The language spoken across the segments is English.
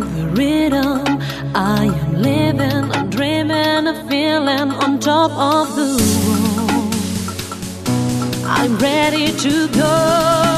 the rhythm. I am living, I'm dreaming, I'm feeling on top of the world. I'm ready to go.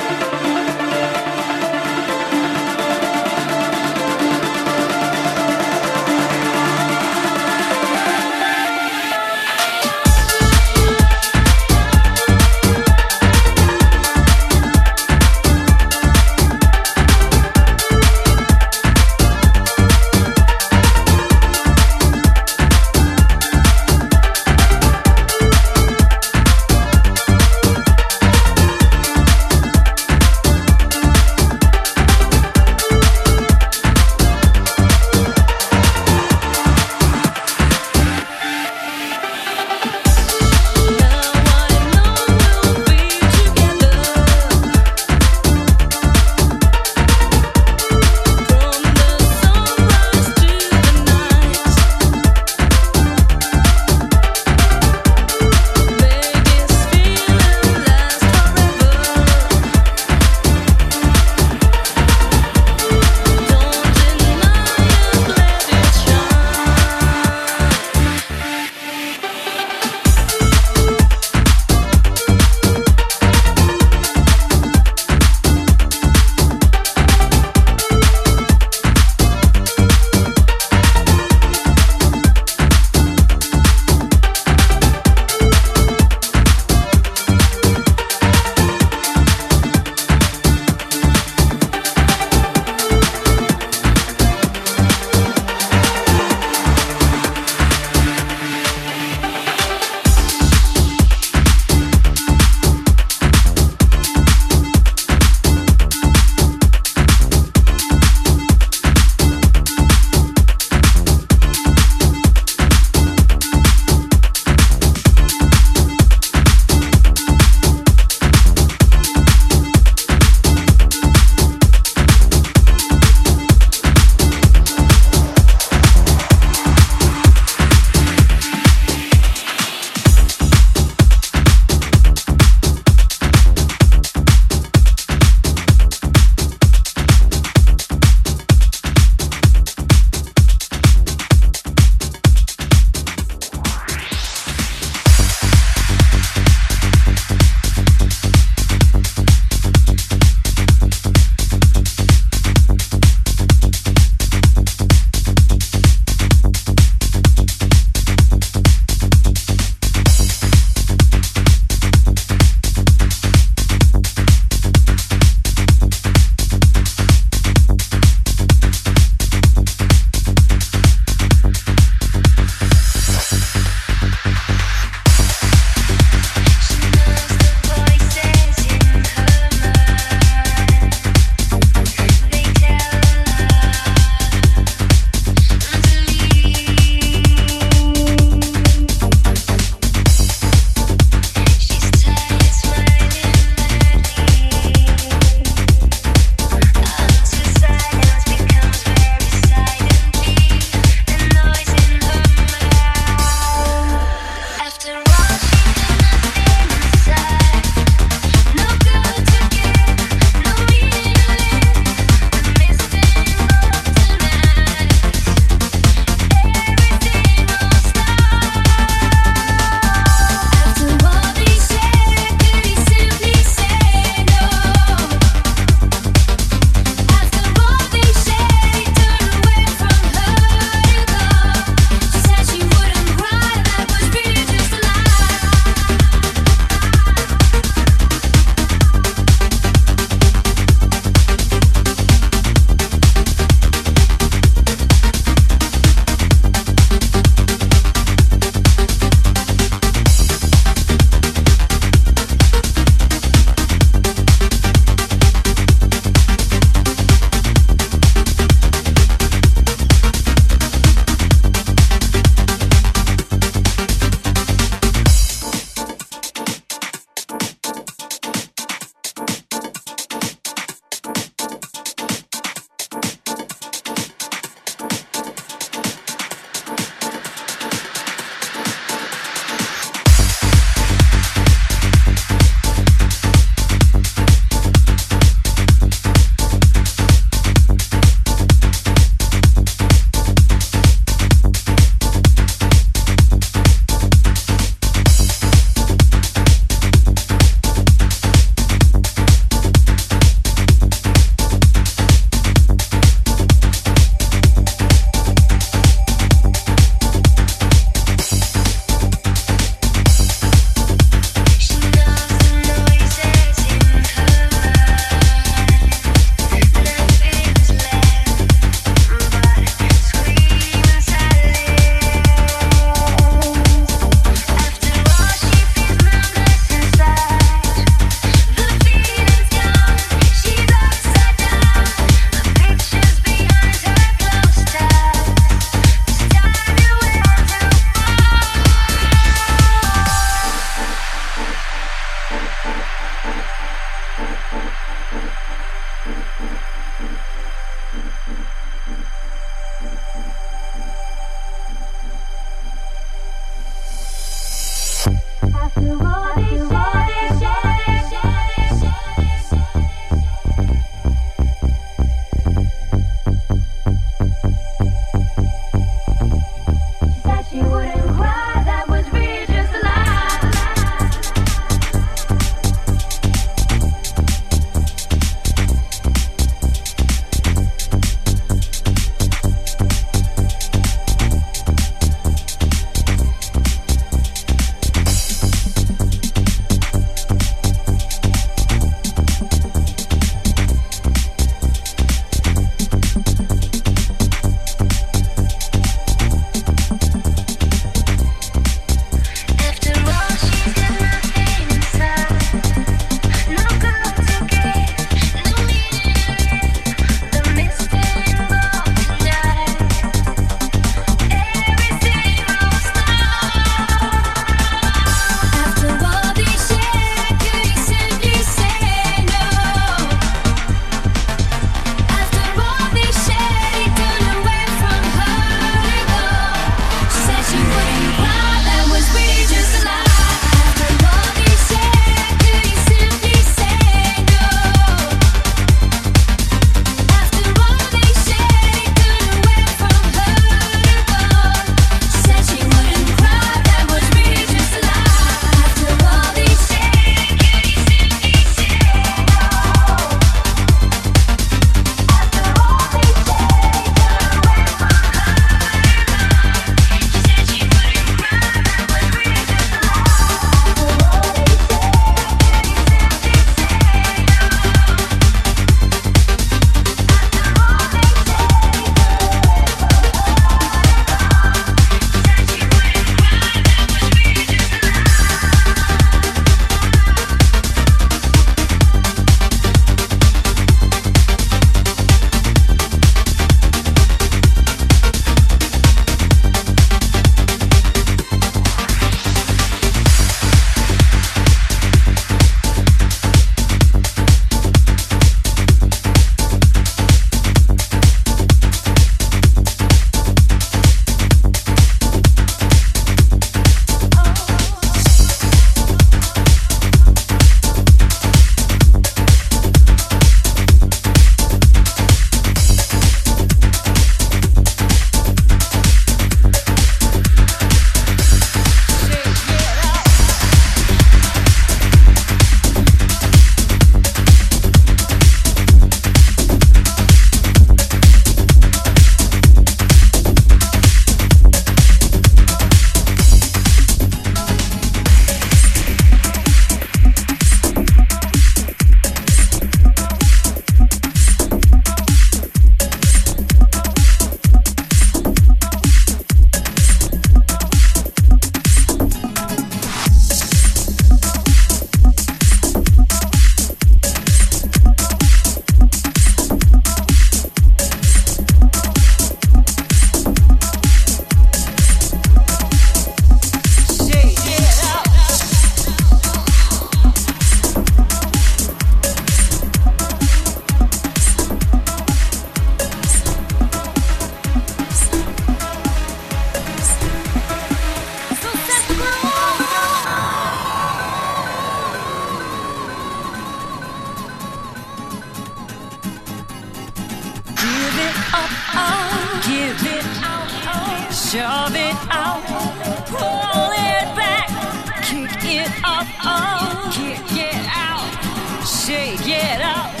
it up, oh, get, get out, shake it out.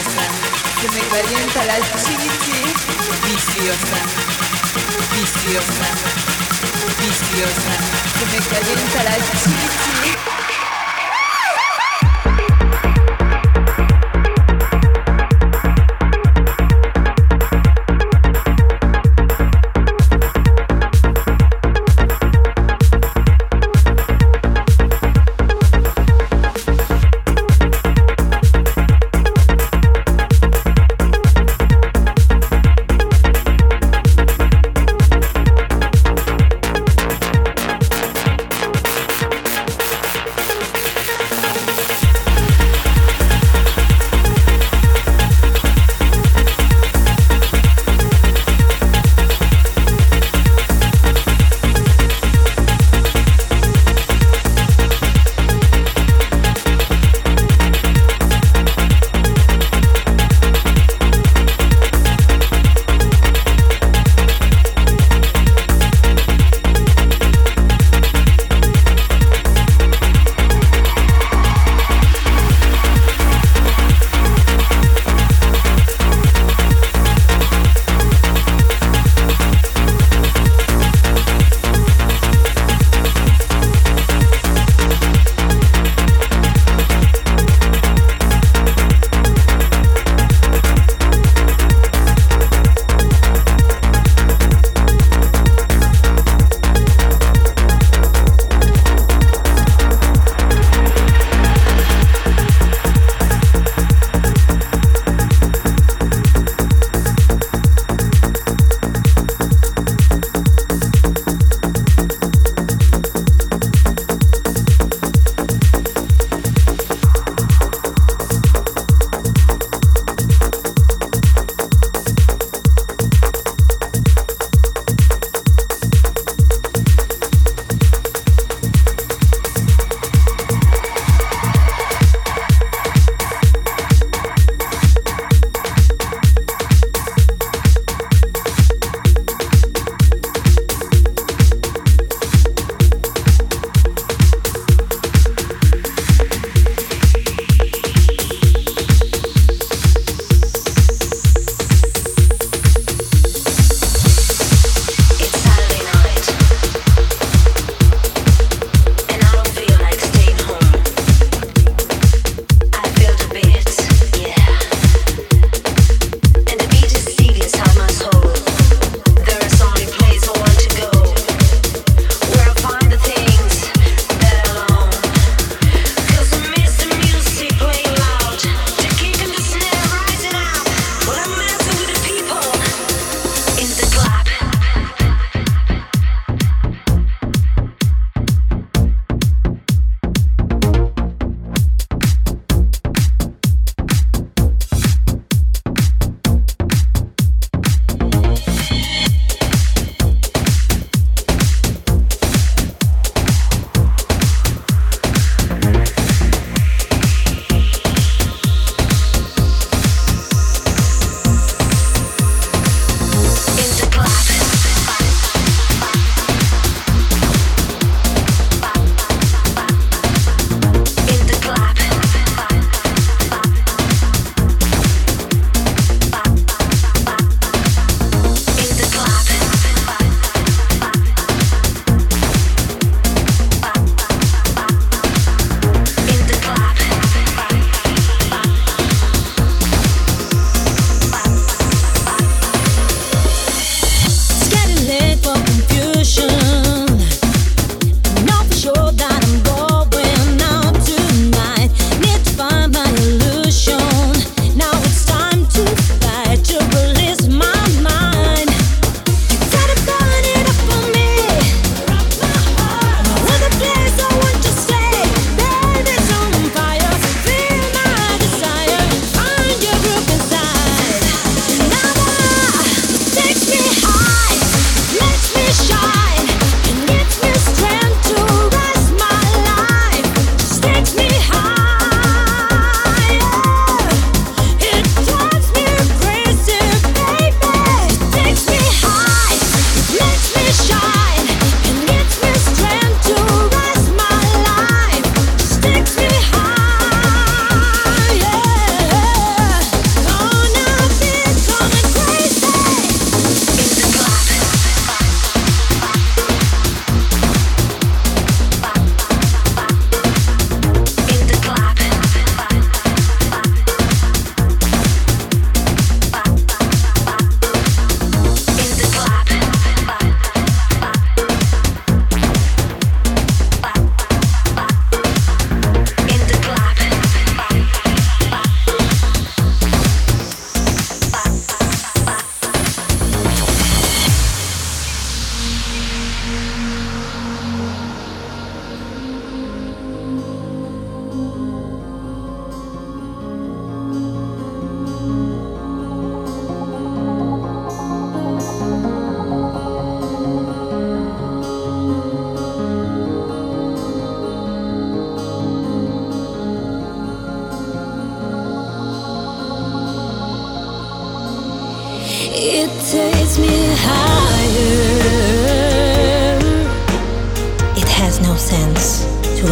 viciosa que me calienta la chichi. Viciosa, viciosa, viciosa que me calienta la chichi.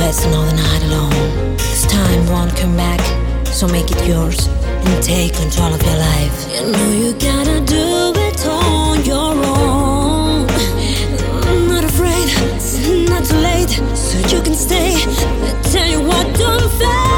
Waste another night alone. This time won't come back, so make it yours and take control of your life. You know you gotta do it on your own. I'm not afraid, it's not too late, so you can stay. I tell you what, don't fade